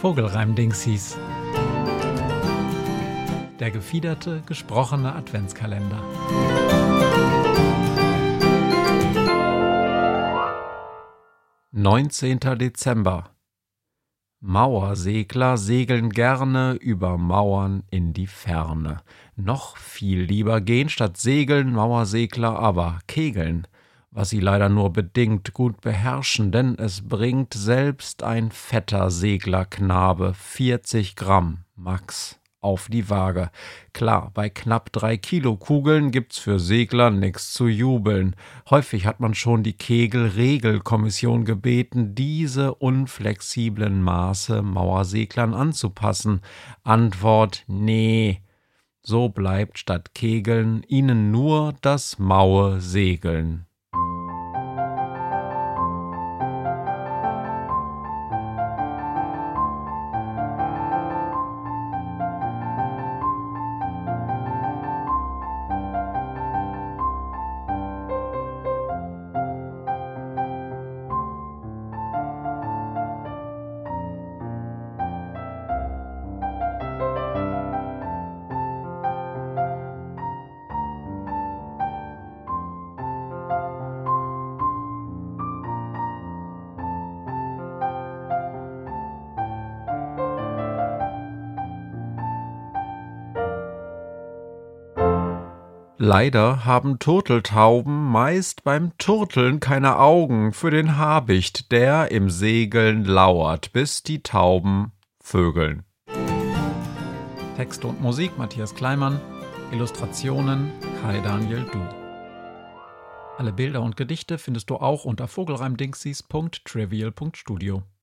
Vogelreim-Dingsies. Der gefiederte, gesprochene Adventskalender. Neunzehnter Dezember. Mauersegler segeln gerne über Mauern in die Ferne. Noch viel lieber gehen statt segeln Mauersegler aber kegeln was sie leider nur bedingt gut beherrschen, denn es bringt selbst ein fetter Seglerknabe 40 Gramm max auf die Waage. Klar, bei knapp drei Kilo Kugeln gibt's für Segler nix zu jubeln. Häufig hat man schon die Kegel-Regelkommission gebeten, diese unflexiblen Maße Mauerseglern anzupassen. Antwort: Nee. So bleibt statt Kegeln ihnen nur das maue Segeln. Leider haben Turteltauben meist beim Turteln keine Augen für den Habicht, der im Segeln lauert, bis die Tauben vögeln. Text und Musik Matthias Kleimann, Illustrationen Kai Daniel Du. Alle Bilder und Gedichte findest du auch unter vogelreimdingsies.trivial.studio.